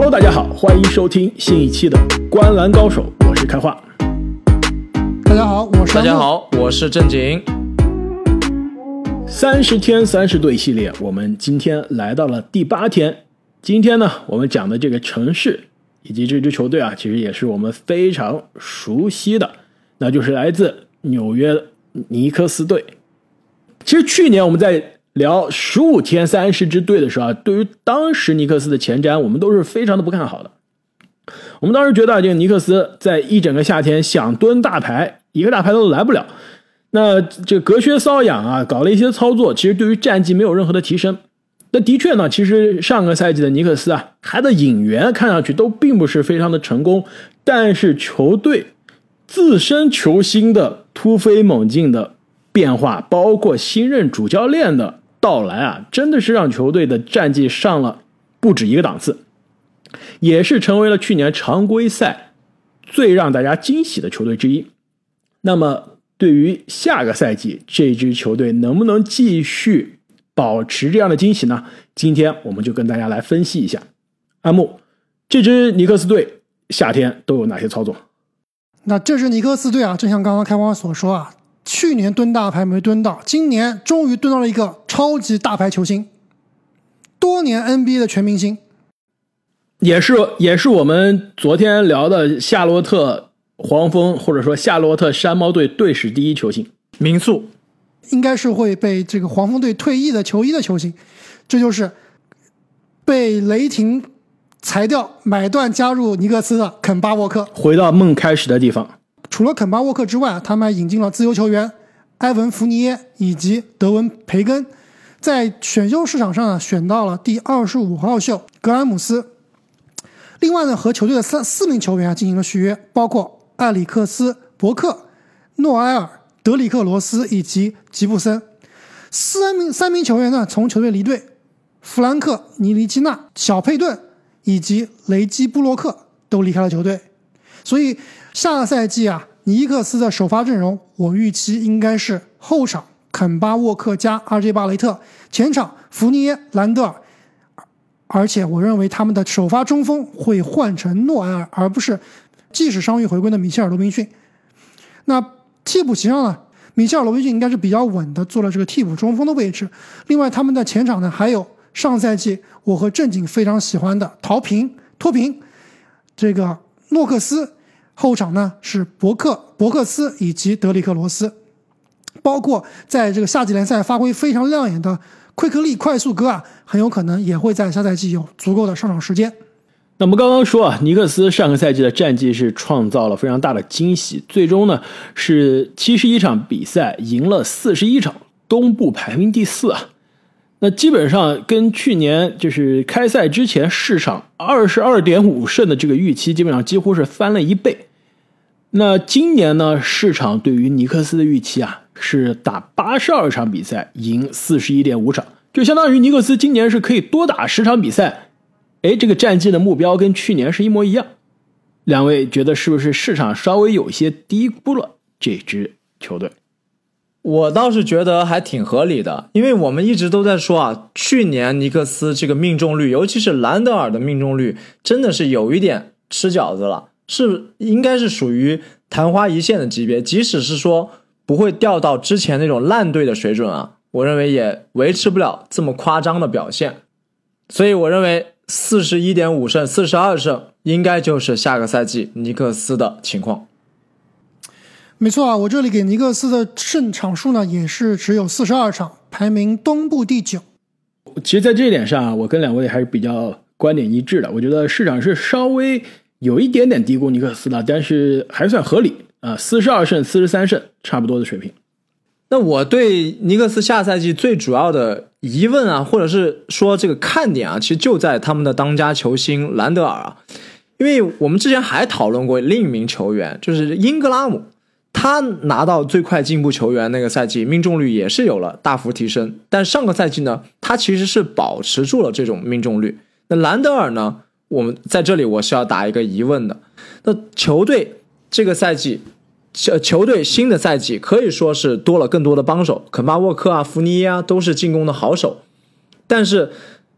Hello，大家好，欢迎收听新一期的《观篮高手》，我是开化。大家好，我是大家好，我是正经。三十天三十队系列，我们今天来到了第八天。今天呢，我们讲的这个城市以及这支球队啊，其实也是我们非常熟悉的，那就是来自纽约尼克斯队。其实去年我们在聊十五天三十支队的时候啊，对于当时尼克斯的前瞻，我们都是非常的不看好的。我们当时觉得这个尼克斯在一整个夏天想蹲大牌，一个大牌都来不了。那这隔靴搔痒啊，搞了一些操作，其实对于战绩没有任何的提升。那的确呢，其实上个赛季的尼克斯啊，他的引援看上去都并不是非常的成功，但是球队自身球星的突飞猛进的变化，包括新任主教练的到来啊，真的是让球队的战绩上了不止一个档次，也是成为了去年常规赛最让大家惊喜的球队之一。那么，对于下个赛季这支球队能不能继续？保持这样的惊喜呢？今天我们就跟大家来分析一下，阿木，这支尼克斯队夏天都有哪些操作？那这支尼克斯队啊，正像刚刚开花所说啊，去年蹲大牌没蹲到，今年终于蹲到了一个超级大牌球星，多年 NBA 的全明星，也是也是我们昨天聊的夏洛特黄蜂或者说夏洛特山猫队队史第一球星民宿。应该是会被这个黄蜂队退役的球衣的球星，这就是被雷霆裁掉买断加入尼克斯的肯巴沃克。回到梦开始的地方。除了肯巴沃克之外，他们还引进了自由球员埃文福尼耶以及德文培根，在选秀市场上呢选到了第二十五号秀格兰姆斯。另外呢，和球队的三四名球员啊进行了续约，包括艾里克斯伯克、诺埃尔。德里克罗斯以及吉布森，三名三名球员呢从球队离队，弗兰克尼尼基纳、小佩顿以及雷基布洛克都离开了球队，所以下个赛季啊，尼克斯的首发阵容我预期应该是后场肯巴沃克加阿 J 巴雷特，前场福尼耶兰德尔，而且我认为他们的首发中锋会换成诺埃尔，而不是即使伤愈回归的米切尔罗宾逊，那。替补席上呢，米切尔·罗宾逊应该是比较稳的，做了这个替补中锋的位置。另外，他们的前场呢，还有上赛季我和正经非常喜欢的陶平、托平，这个诺克斯。后场呢是伯克、伯克斯以及德里克·罗斯，包括在这个夏季联赛发挥非常亮眼的奎克利快速哥啊，很有可能也会在下赛季有足够的上场时间。那我们刚刚说啊，尼克斯上个赛季的战绩是创造了非常大的惊喜，最终呢是七十一场比赛赢了四十一场，东部排名第四啊。那基本上跟去年就是开赛之前市场二十二点五胜的这个预期，基本上几乎是翻了一倍。那今年呢，市场对于尼克斯的预期啊是打八十二场比赛赢四十一点五场，就相当于尼克斯今年是可以多打十场比赛。哎，这个战绩的目标跟去年是一模一样。两位觉得是不是市场稍微有些低估了这支球队？我倒是觉得还挺合理的，因为我们一直都在说啊，去年尼克斯这个命中率，尤其是兰德尔的命中率，真的是有一点吃饺子了，是应该是属于昙花一现的级别。即使是说不会掉到之前那种烂队的水准啊，我认为也维持不了这么夸张的表现。所以我认为。四十一点五胜，四十二胜，应该就是下个赛季尼克斯的情况。没错啊，我这里给尼克斯的胜场数呢，也是只有四十二场，排名东部第九。其实，在这一点上啊，我跟两位还是比较观点一致的。我觉得市场是稍微有一点点低估尼克斯的，但是还算合理啊，四十二胜，四十三胜，差不多的水平。那我对尼克斯下赛季最主要的疑问啊，或者是说这个看点啊，其实就在他们的当家球星兰德尔啊，因为我们之前还讨论过另一名球员，就是英格拉姆，他拿到最快进步球员那个赛季，命中率也是有了大幅提升，但上个赛季呢，他其实是保持住了这种命中率。那兰德尔呢，我们在这里我是要打一个疑问的，那球队这个赛季。球球队新的赛季可以说是多了更多的帮手，肯巴沃克啊、福尼耶啊都是进攻的好手。但是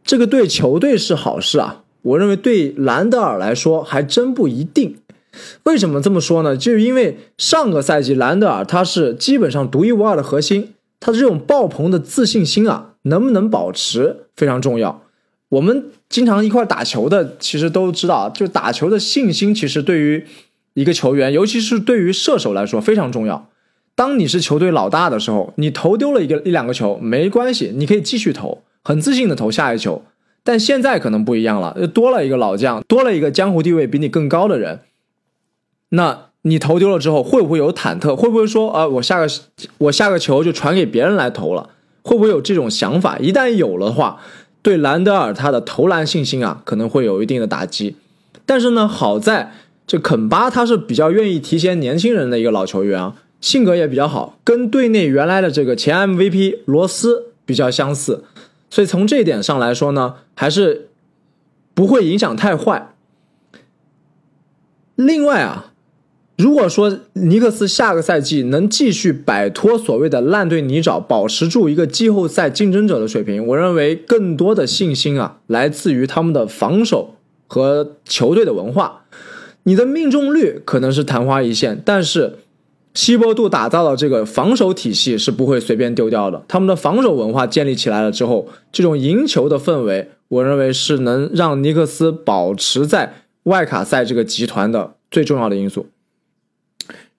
这个对球队是好事啊，我认为对兰德尔来说还真不一定。为什么这么说呢？就是因为上个赛季兰德尔他是基本上独一无二的核心，他的这种爆棚的自信心啊，能不能保持非常重要。我们经常一块打球的，其实都知道，就打球的信心，其实对于一个球员，尤其是对于射手来说非常重要。当你是球队老大的时候，你投丢了一个一两个球没关系，你可以继续投，很自信的投下一球。但现在可能不一样了，多了一个老将，多了一个江湖地位比你更高的人。那你投丢了之后，会不会有忐忑？会不会说啊，我下个我下个球就传给别人来投了？会不会有这种想法？一旦有了的话，对兰德尔他的投篮信心啊，可能会有一定的打击。但是呢，好在这肯巴他是比较愿意提携年轻人的一个老球员啊，性格也比较好，跟队内原来的这个前 MVP 罗斯比较相似，所以从这一点上来说呢，还是不会影响太坏。另外啊。如果说尼克斯下个赛季能继续摆脱所谓的烂队泥沼，保持住一个季后赛竞争者的水平，我认为更多的信心啊，来自于他们的防守和球队的文化。你的命中率可能是昙花一现，但是希波杜打造的这个防守体系是不会随便丢掉的。他们的防守文化建立起来了之后，这种赢球的氛围，我认为是能让尼克斯保持在外卡赛这个集团的最重要的因素。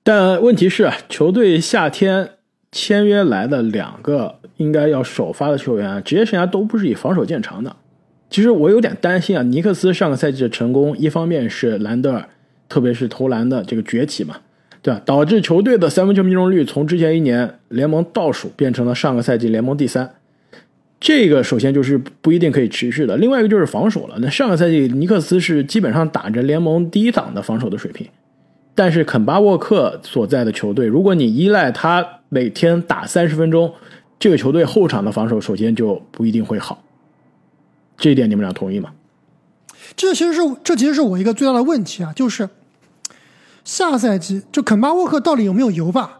但问题是，球队夏天签约来的两个应该要首发的球员，职业生涯都不是以防守见长的。其实我有点担心啊，尼克斯上个赛季的成功，一方面是兰德尔，特别是投篮的这个崛起嘛，对吧？导致球队的三分球命中率从之前一年联盟倒数变成了上个赛季联盟第三。这个首先就是不一定可以持续的。另外一个就是防守了。那上个赛季尼克斯是基本上打着联盟第一档的防守的水平。但是肯巴沃克所在的球队，如果你依赖他每天打三十分钟，这个球队后场的防守首先就不一定会好。这一点你们俩同意吗？这其实是这其实是我一个最大的问题啊，就是下赛季就肯巴沃克到底有没有油吧？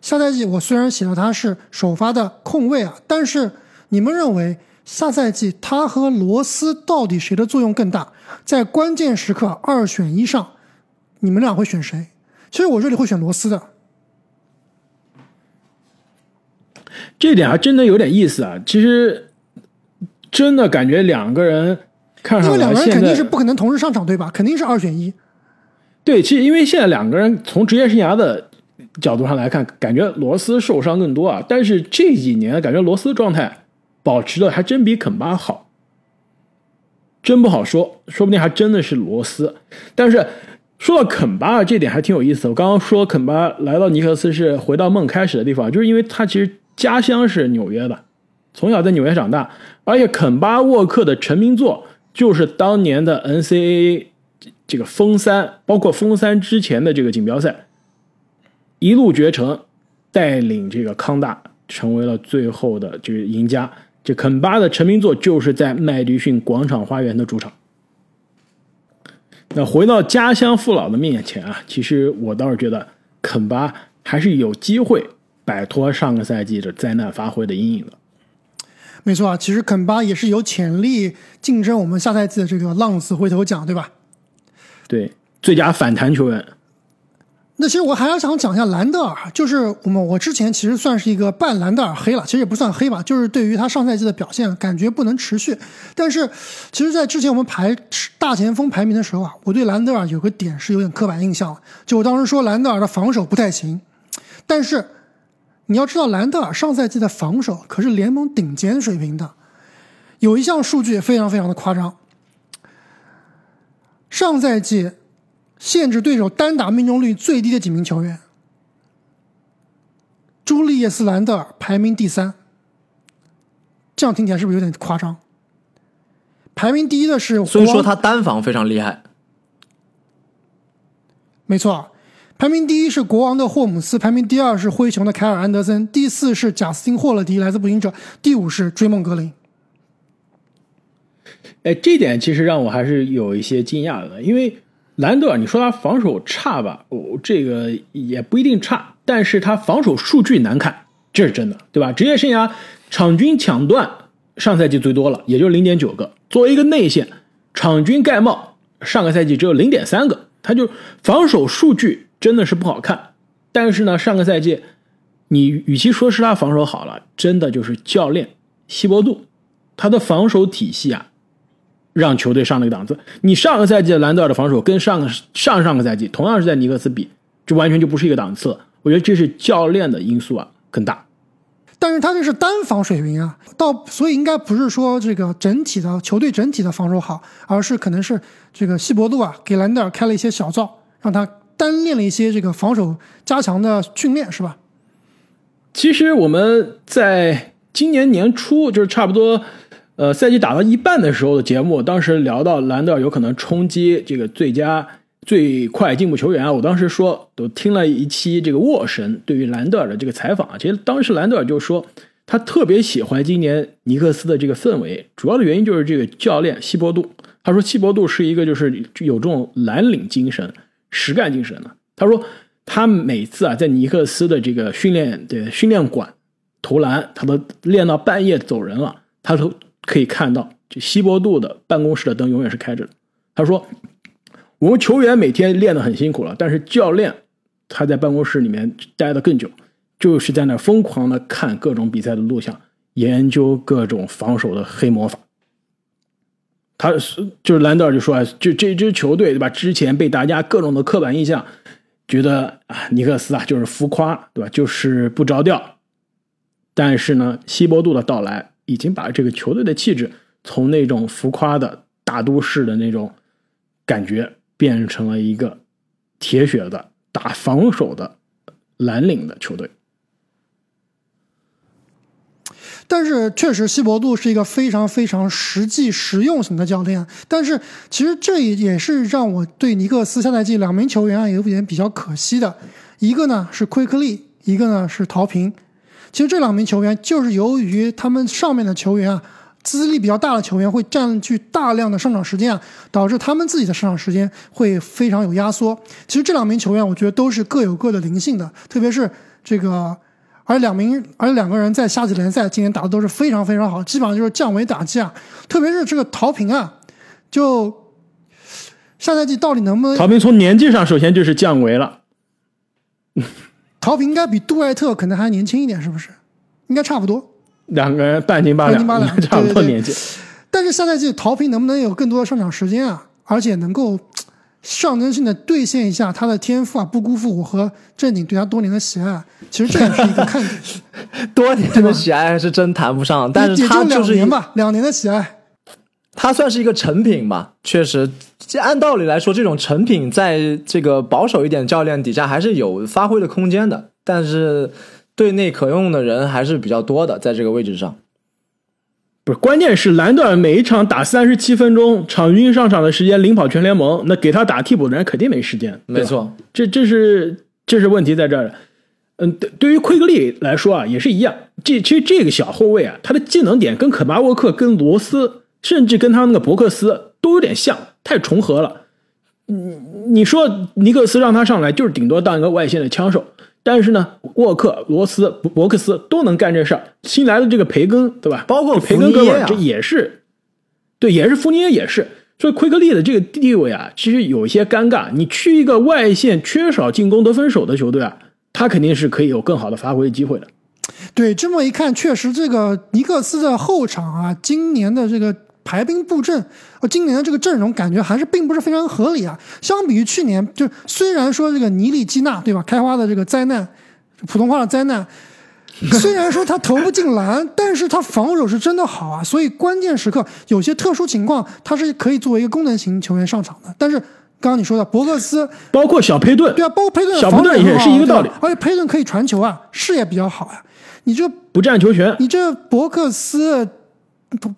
下赛季我虽然写了他是首发的控卫啊，但是你们认为下赛季他和罗斯到底谁的作用更大？在关键时刻二选一上。你们俩会选谁？其实我这里会选罗斯的。这点还真的有点意思啊！其实真的感觉两个人看上，因为两个人肯定是不可能同时上场，对吧？肯定是二选一。对，其实因为现在两个人从职业生涯的角度上来看，感觉罗斯受伤更多啊。但是这几年感觉罗斯状态保持的还真比肯巴好，真不好说，说不定还真的是罗斯。但是。说到肯巴，这点还挺有意思。我刚刚说肯巴来到尼克斯是回到梦开始的地方，就是因为他其实家乡是纽约的，从小在纽约长大，而且肯巴沃克的成名作就是当年的 NCAA 这个封三，包括封三之前的这个锦标赛，一路绝尘，带领这个康大成为了最后的这个赢家。这肯巴的成名作就是在麦迪逊广场花园的主场。那回到家乡父老的面前啊，其实我倒是觉得肯巴还是有机会摆脱上个赛季的灾难发挥的阴影的。没错啊，其实肯巴也是有潜力竞争我们下赛季的这个浪子回头奖，对吧？对，最佳反弹球员。那其实我还要想讲一下兰德尔，就是我们我之前其实算是一个半兰德尔黑了，其实也不算黑吧，就是对于他上赛季的表现感觉不能持续。但是其实，在之前我们排大前锋排名的时候啊，我对兰德尔有个点是有点刻板印象，就我当时说兰德尔的防守不太行。但是你要知道，兰德尔上赛季的防守可是联盟顶尖水平的，有一项数据也非常非常的夸张，上赛季。限制对手单打命中率最低的几名球员，朱利叶斯·兰德尔排名第三，这样听起来是不是有点夸张？排名第一的是，所以说他单防非常厉害。没错，排名第一是国王的霍姆斯，排名第二是灰熊的凯尔·安德森，第四是贾斯汀·霍勒迪来自步行者，第五是追梦格林。哎，这点其实让我还是有一些惊讶的，因为。兰德尔，你说他防守差吧？哦，这个也不一定差，但是他防守数据难看，这是真的，对吧？职业生涯场均抢断上赛季最多了，也就零点九个。作为一个内线，场均盖帽上个赛季只有零点三个，他就防守数据真的是不好看。但是呢，上个赛季你与其说是他防守好了，真的就是教练希伯杜他的防守体系啊，让球队上了一个档次。你上个赛季兰德尔的防守跟上个上上个赛季同样是在尼克斯比，这完全就不是一个档次。我觉得这是教练的因素啊更大。但是他这是单防水平啊，到所以应该不是说这个整体的球队整体的防守好，而是可能是这个希伯杜啊给兰德尔开了一些小灶，让他单练了一些这个防守加强的训练，是吧？其实我们在今年年初，就是差不多呃赛季打到一半的时候的节目，当时聊到兰德尔有可能冲击这个最佳。最快进步球员！我当时说，都听了一期这个沃神对于兰德尔的这个采访啊。其实当时兰德尔就说，他特别喜欢今年尼克斯的这个氛围，主要的原因就是这个教练希伯杜。他说希伯杜是一个就是有这种蓝领精神、实干精神呢。他说他每次啊在尼克斯的这个训练的训练馆投篮，他都练到半夜走人了，他都可以看到就希伯杜的办公室的灯永远是开着的。他说。我们球员每天练得很辛苦了，但是教练他在办公室里面待的更久，就是在那疯狂的看各种比赛的录像，研究各种防守的黑魔法。他是就是兰德尔就说啊，就这支球队对吧？之前被大家各种的刻板印象，觉得啊尼克斯啊就是浮夸对吧？就是不着调。但是呢，希伯杜的到来已经把这个球队的气质从那种浮夸的大都市的那种感觉。变成了一个铁血的打防守的蓝领的球队，但是确实希伯杜是一个非常非常实际实用型的教练。但是其实这也是让我对尼克斯下赛季两名球员啊有点比较可惜的，一个呢是奎克利，一个呢是陶平。其实这两名球员就是由于他们上面的球员啊。资历比较大的球员会占据大量的上场时间啊，导致他们自己的上场时间会非常有压缩。其实这两名球员，我觉得都是各有各的灵性的，特别是这个，而两名而两个人在夏季联赛今年打的都是非常非常好，基本上就是降维打击啊。特别是这个陶平啊，就下赛季到底能不能？陶平从年纪上首先就是降维了。陶平应该比杜艾特可能还年轻一点，是不是？应该差不多。两个人半斤八两，差不多年纪。但是下赛季陶平能不能有更多的上场时间啊？而且能够象征性的兑现一下他的天赋啊，不辜负我和正经对他多年的喜爱。其实这也是一个看点。多年的喜爱是真谈不上，但是他就是两年吧，两年的喜爱。他算是一个成品吧，确实，按道理来说，这种成品在这个保守一点教练底下还是有发挥的空间的，但是。队内可用的人还是比较多的，在这个位置上，不是关键是兰德尔每一场打三十七分钟，场均上场的时间领跑全联盟，那给他打替补的人肯定没时间。没错，这这是这是问题在这儿。嗯，对，对于奎格利来说啊，也是一样。这其实这个小后卫啊，他的技能点跟肯巴沃克、跟罗斯，甚至跟他那个伯克斯都有点像，太重合了。你你说尼克斯让他上来，就是顶多当一个外线的枪手。但是呢，沃克、罗斯、伯克斯都能干这事儿。新来的这个培根，对吧？包括培根哥们儿，这也是，对，也是福尼耶也是。所以奎克利的这个地位啊，其实有一些尴尬。你去一个外线缺少进攻得分手的球队啊，他肯定是可以有更好的发挥机会的。对，这么一看，确实这个尼克斯的后场啊，今年的这个。排兵布阵，呃，今年的这个阵容感觉还是并不是非常合理啊。相比于去年，就虽然说这个尼利基纳对吧，开花的这个灾难，普通话的灾难，虽然说他投不进篮，但是他防守是真的好啊。所以关键时刻有些特殊情况，他是可以作为一个功能型球员上场的。但是刚刚你说的伯克斯，包括小佩顿，对啊，包括佩顿，小佩顿也是一个道理。而且佩顿可以传球啊，视野比较好啊。你这不占球权，你这伯克斯。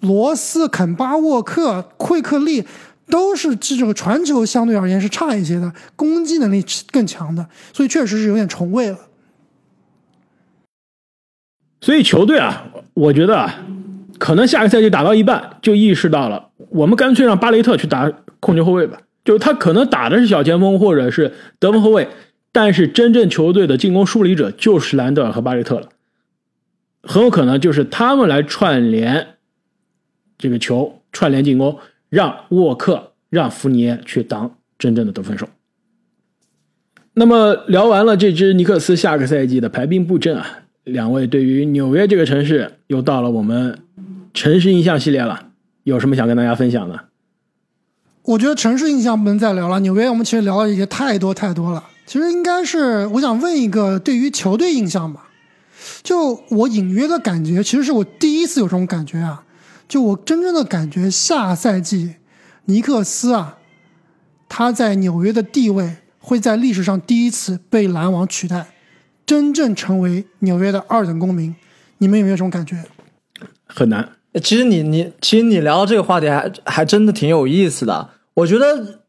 罗斯、肯巴沃克、奎克利都是这种传球相对而言是差一些的，攻击能力更强的，所以确实是有点重位了。所以球队啊，我觉得啊，可能下个赛季打到一半就意识到了，我们干脆让巴雷特去打控球后卫吧。就是他可能打的是小前锋或者是得分后卫，但是真正球队的进攻梳理者就是兰德尔和巴雷特了，很有可能就是他们来串联。这个球串联进攻，让沃克、让福尼耶去当真正的得分手。那么聊完了这支尼克斯下个赛季的排兵布阵啊，两位对于纽约这个城市又到了我们城市印象系列了，有什么想跟大家分享的？我觉得城市印象不能再聊了，纽约我们其实聊了一些太多太多了。其实应该是我想问一个对于球队印象吧，就我隐约的感觉，其实是我第一次有这种感觉啊，就我真正的感觉下赛季尼克斯啊，他在纽约的地位会在历史上第一次被篮网取代，真正成为纽约的二等公民。你们有没有这种感觉？很难。其实你你其实你聊到这个话题还还真的挺有意思的。我觉得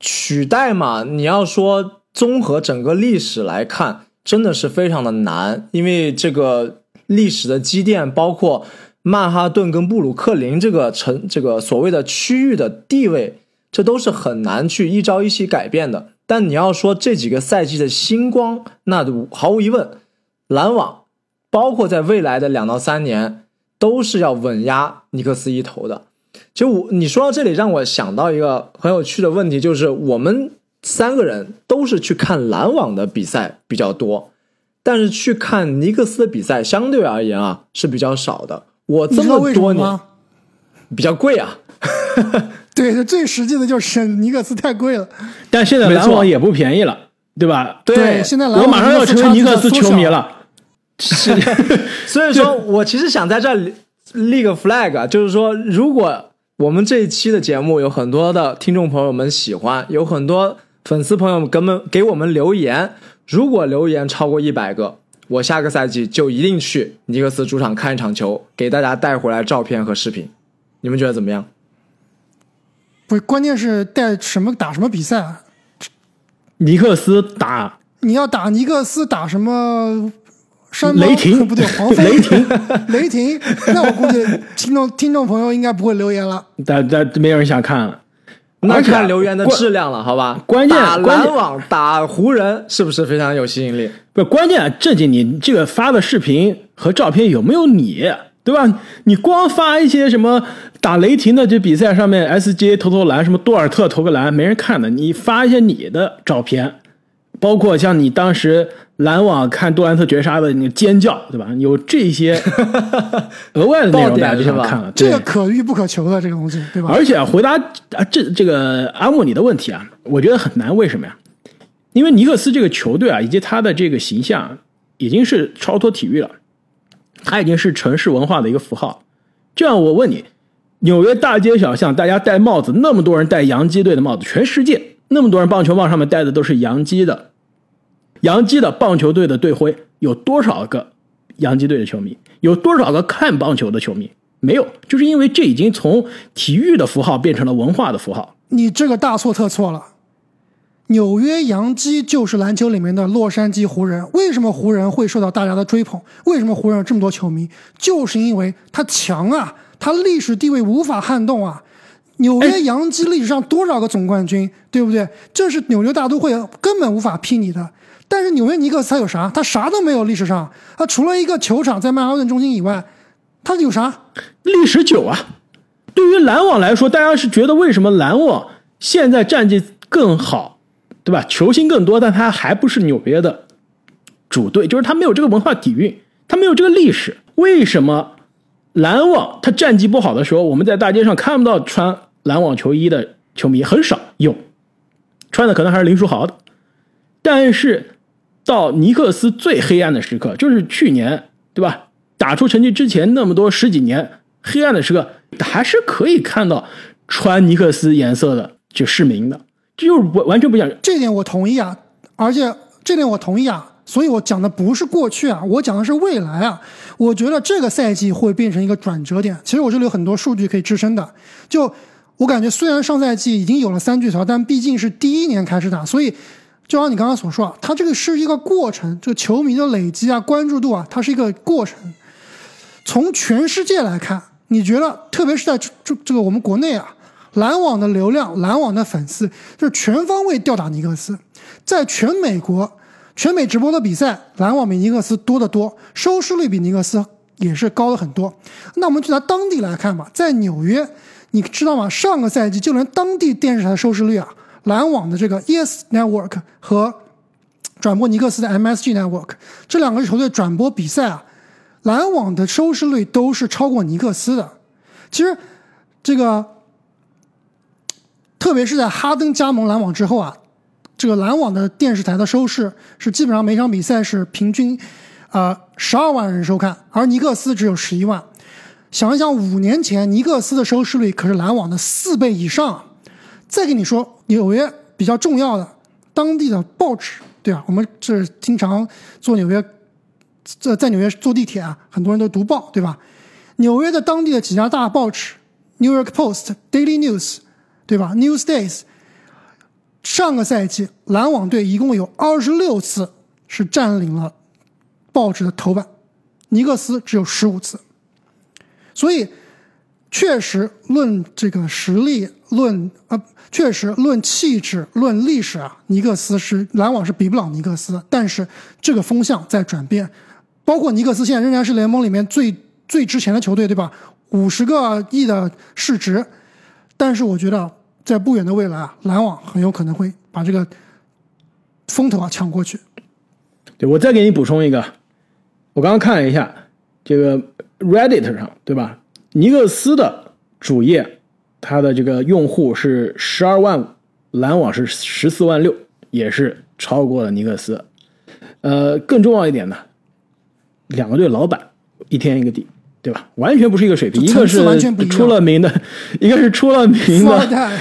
取代嘛，你要说综合整个历史来看，真的是非常的难，因为这个历史的积淀，包括曼哈顿跟布鲁克林这个城这个所谓的区域的地位，这都是很难去一朝一夕改变的。但你要说这几个赛季的星光，那毫无疑问，篮网，包括在未来的两到三年。都是要稳压尼克斯一头的。其实我你说到这里，让我想到一个很有趣的问题，就是我们三个人都是去看篮网的比赛比较多，但是去看尼克斯的比赛相对而言啊是比较少的。我这么多年比较贵啊，对，最实际的就是尼克斯太贵了。但现在篮网也不便宜了，对吧？对，现在篮网我马上要成为尼克斯球迷了。是，所以说我其实想在这立个 flag，就是说，如果我们这一期的节目有很多的听众朋友们喜欢，有很多粉丝朋友们给们给我们留言，如果留言超过一百个，我下个赛季就一定去尼克斯主场看一场球，给大家带回来照片和视频，你们觉得怎么样？不，关键是带什么打什么比赛啊？尼克斯打，你要打尼克斯打什么？山雷霆不对，黄飞雷霆，雷霆。那我估计听众听众朋友应该不会留言了，但但没有人想看了。那看留言的质量了，好吧？关键打篮网打湖人是不是非常有吸引力？不，关键正经，你这个发的视频和照片有没有你，对吧？你光发一些什么打雷霆的这比赛上面，SGA 投投篮，什么多尔特投个篮，没人看的。你发一些你的照片，包括像你当时。篮网看杜兰特绝杀的那个尖叫，对吧？有这些 额外的内容，大家就想看了。这个可遇不可求的这个东西，对吧？而且回答啊，这这个阿莫你的问题啊，我觉得很难。为什么呀？因为尼克斯这个球队啊，以及他的这个形象，已经是超脱体育了，他已经是城市文化的一个符号。这样，我问你，纽约大街小巷，大家戴帽子，那么多人戴洋基队的帽子，全世界那么多人棒球帽上面戴的都是洋基的。洋基的棒球队的队徽有多少个洋基队的球迷？有多少个看棒球的球迷？没有，就是因为这已经从体育的符号变成了文化的符号。你这个大错特错了。纽约洋基就是篮球里面的洛杉矶湖人。为什么湖人会受到大家的追捧？为什么湖人有这么多球迷？就是因为他强啊，他历史地位无法撼动啊。纽约洋基历史上多少个总冠军，对不对？这是纽约大都会根本无法批你的。但是纽约尼克斯他有啥？他啥都没有。历史上，他除了一个球场在曼哈顿中心以外，他有啥？历史久啊。对于篮网来说，大家是觉得为什么篮网现在战绩更好，对吧？球星更多，但他还不是纽约的主队，就是他没有这个文化底蕴，他没有这个历史。为什么篮网他战绩不好的时候，我们在大街上看不到穿篮网球衣的球迷很少，有穿的可能还是林书豪的，但是。到尼克斯最黑暗的时刻，就是去年，对吧？打出成绩之前那么多十几年黑暗的时刻，还是可以看到穿尼克斯颜色的就市民的，这就是完完全不一样。这点我同意啊，而且这点我同意啊，所以我讲的不是过去啊，我讲的是未来啊。我觉得这个赛季会变成一个转折点。其实我这里有很多数据可以支撑的。就我感觉，虽然上赛季已经有了三巨头，但毕竟是第一年开始打，所以。就像你刚刚所说啊，它这个是一个过程，这个球迷的累积啊，关注度啊，它是一个过程。从全世界来看，你觉得，特别是在这这个我们国内啊，篮网的流量、篮网的粉丝，就是全方位吊打尼克斯。在全美国，全美直播的比赛，篮网比尼克斯多得多，收视率比尼克斯也是高了很多。那我们就拿当地来看吧，在纽约，你知道吗？上个赛季就连当地电视台收视率啊，篮网的这个 ES Network 和转播尼克斯的 MSG Network 这两个球队转播比赛啊，篮网的收视率都是超过尼克斯的。其实这个，特别是在哈登加盟篮网之后啊，这个篮网的电视台的收视是基本上每场比赛是平均，呃，十二万人收看，而尼克斯只有十一万。想一想，五年前尼克斯的收视率可是篮网的四倍以上。再跟你说，纽约比较重要的当地的报纸，对吧？我们这经常坐纽约，在在纽约坐地铁啊，很多人都读报，对吧？纽约的当地的几家大报纸，《New York Post》、《Daily News》，对吧？《Newsdays》。上个赛季，篮网队一共有二十六次是占领了报纸的头版，尼克斯只有十五次。所以，确实论这个实力，论啊，确实论气质，论历史啊，尼克斯是篮网是比不了尼克斯。但是这个风向在转变，包括尼克斯现在仍然是联盟里面最最值钱的球队，对吧？五十个亿的市值，但是我觉得在不远的未来啊，篮网很有可能会把这个风头啊抢过去。对我再给你补充一个，我刚刚看了一下这个 Reddit 上，对吧？尼克斯的主页，它的这个用户是十二万五，篮网是十四万六，也是超过了尼克斯。呃，更重要一点呢，两个队老板一天一个地，对吧？完全不是一个水平，一个是出了名的，一个是出了名的富二代，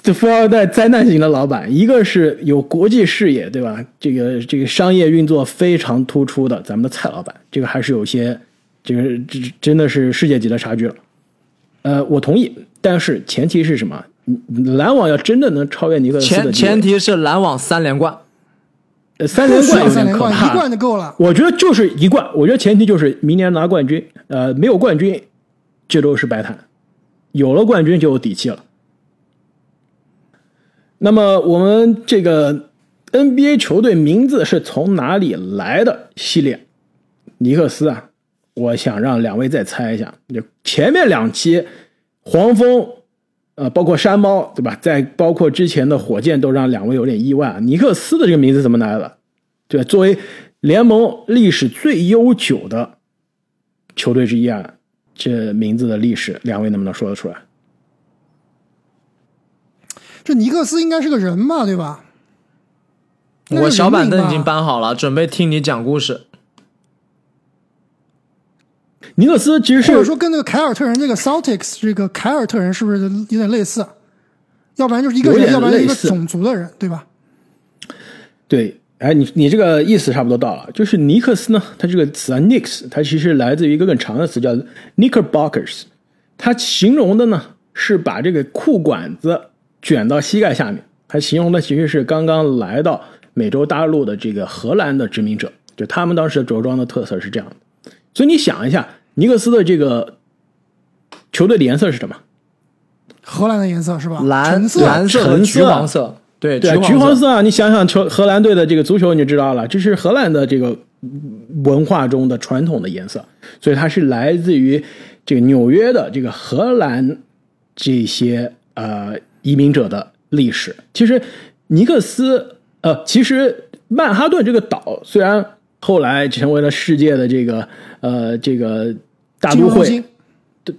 这富二代灾难型的老板，一个是有国际视野，对吧？这个这个商业运作非常突出的，咱们的蔡老板，这个还是有些，这个这真的是世界级的差距了。呃，我同意，但是前提是什么？嗯篮网要真的能超越尼克斯的前前提是篮网三连冠，呃三连冠有三连冠，点可怕，一冠就够了。我觉得就是一冠，我觉得前提就是明年拿冠军。呃，没有冠军，这都是白谈；有了冠军就有底气了。那么我们这个 NBA 球队名字是从哪里来的系列？尼克斯啊，我想让两位再猜一下。就前面两期黄蜂，呃，包括山猫，对吧？再包括之前的火箭，都让两位有点意外啊。尼克斯的这个名字怎么来的？对，作为联盟历史最悠久的球队之一啊，这名字的历史，两位能不能说得出来？这尼克斯应该是个人嘛，对吧？我小板凳已经搬好了，准备听你讲故事。尼克斯其实是或者说跟那个凯尔特人这个 Celtics 这个凯尔特人是不是有点类似？要不然就是一个人，要不然一个种族的人，对吧？对，哎，你你这个意思差不多到了。就是尼克斯呢，它这个词啊，Knicks，它其实来自于一个更长的词叫 Knickerbockers，它形容的呢是把这个裤管子卷到膝盖下面，它形容的其实是刚刚来到美洲大陆的这个荷兰的殖民者，就他们当时的着装的特色是这样的。所以你想一下，尼克斯的这个球队的颜色是什么？荷兰的颜色是吧？蓝橙色。蓝色和橘橙色黄色，对对橘黄色啊！你想想球荷兰队的这个足球，你就知道了，这是荷兰的这个文化中的传统的颜色，所以它是来自于这个纽约的这个荷兰这些呃移民者的历史。其实尼克斯呃，其实曼哈顿这个岛虽然后来成为了世界的这个呃这个大都会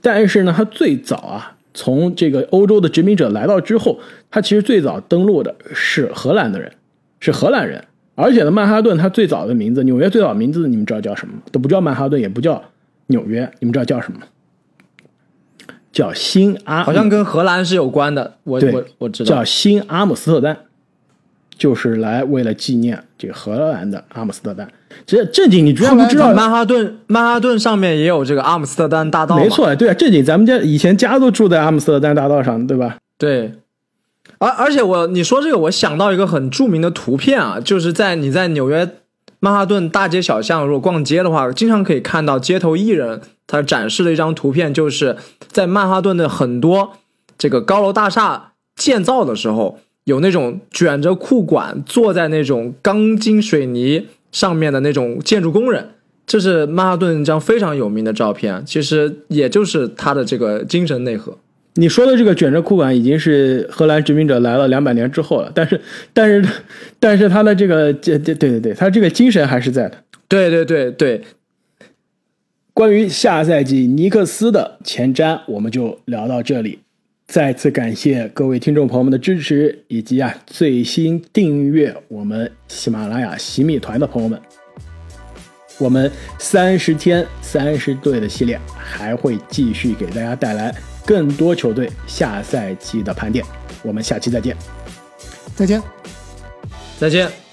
但是呢，它最早啊，从这个欧洲的殖民者来到之后，它其实最早登陆的是荷兰的人，是荷兰人。而且呢，曼哈顿它最早的名字，纽约最早的名字，你们知道叫什么吗？都不叫曼哈顿，也不叫纽约，你们知道叫什么吗？叫新阿，好像跟荷兰是有关的。我我我知道叫，新阿姆斯特丹，就是来为了纪念这个荷兰的阿姆斯特丹。这正经，你居然不知道？曼哈顿曼哈顿上面也有这个阿姆斯特丹大道，没错，对啊，正经，咱们家以前家都住在阿姆斯特丹大道上，对吧？对，而而且我你说这个，我想到一个很著名的图片啊，就是在你在纽约曼哈顿大街小巷，如果逛街的话，经常可以看到街头艺人他展示的一张图片，就是在曼哈顿的很多这个高楼大厦建造的时候，有那种卷着裤管坐在那种钢筋水泥上面的那种建筑工人。这是曼哈顿一张非常有名的照片，其实也就是他的这个精神内核。你说的这个卷着裤管已经是荷兰殖民者来了两百年之后了，但是但是但是他的这个这这对对对，他这个精神还是在的。对对对对，关于下赛季尼克斯的前瞻，我们就聊到这里。再次感谢各位听众朋友们的支持，以及啊最新订阅我们喜马拉雅洗米团的朋友们。我们三十天三十队的系列还会继续给大家带来更多球队下赛季的盘点。我们下期再见。再见。再见。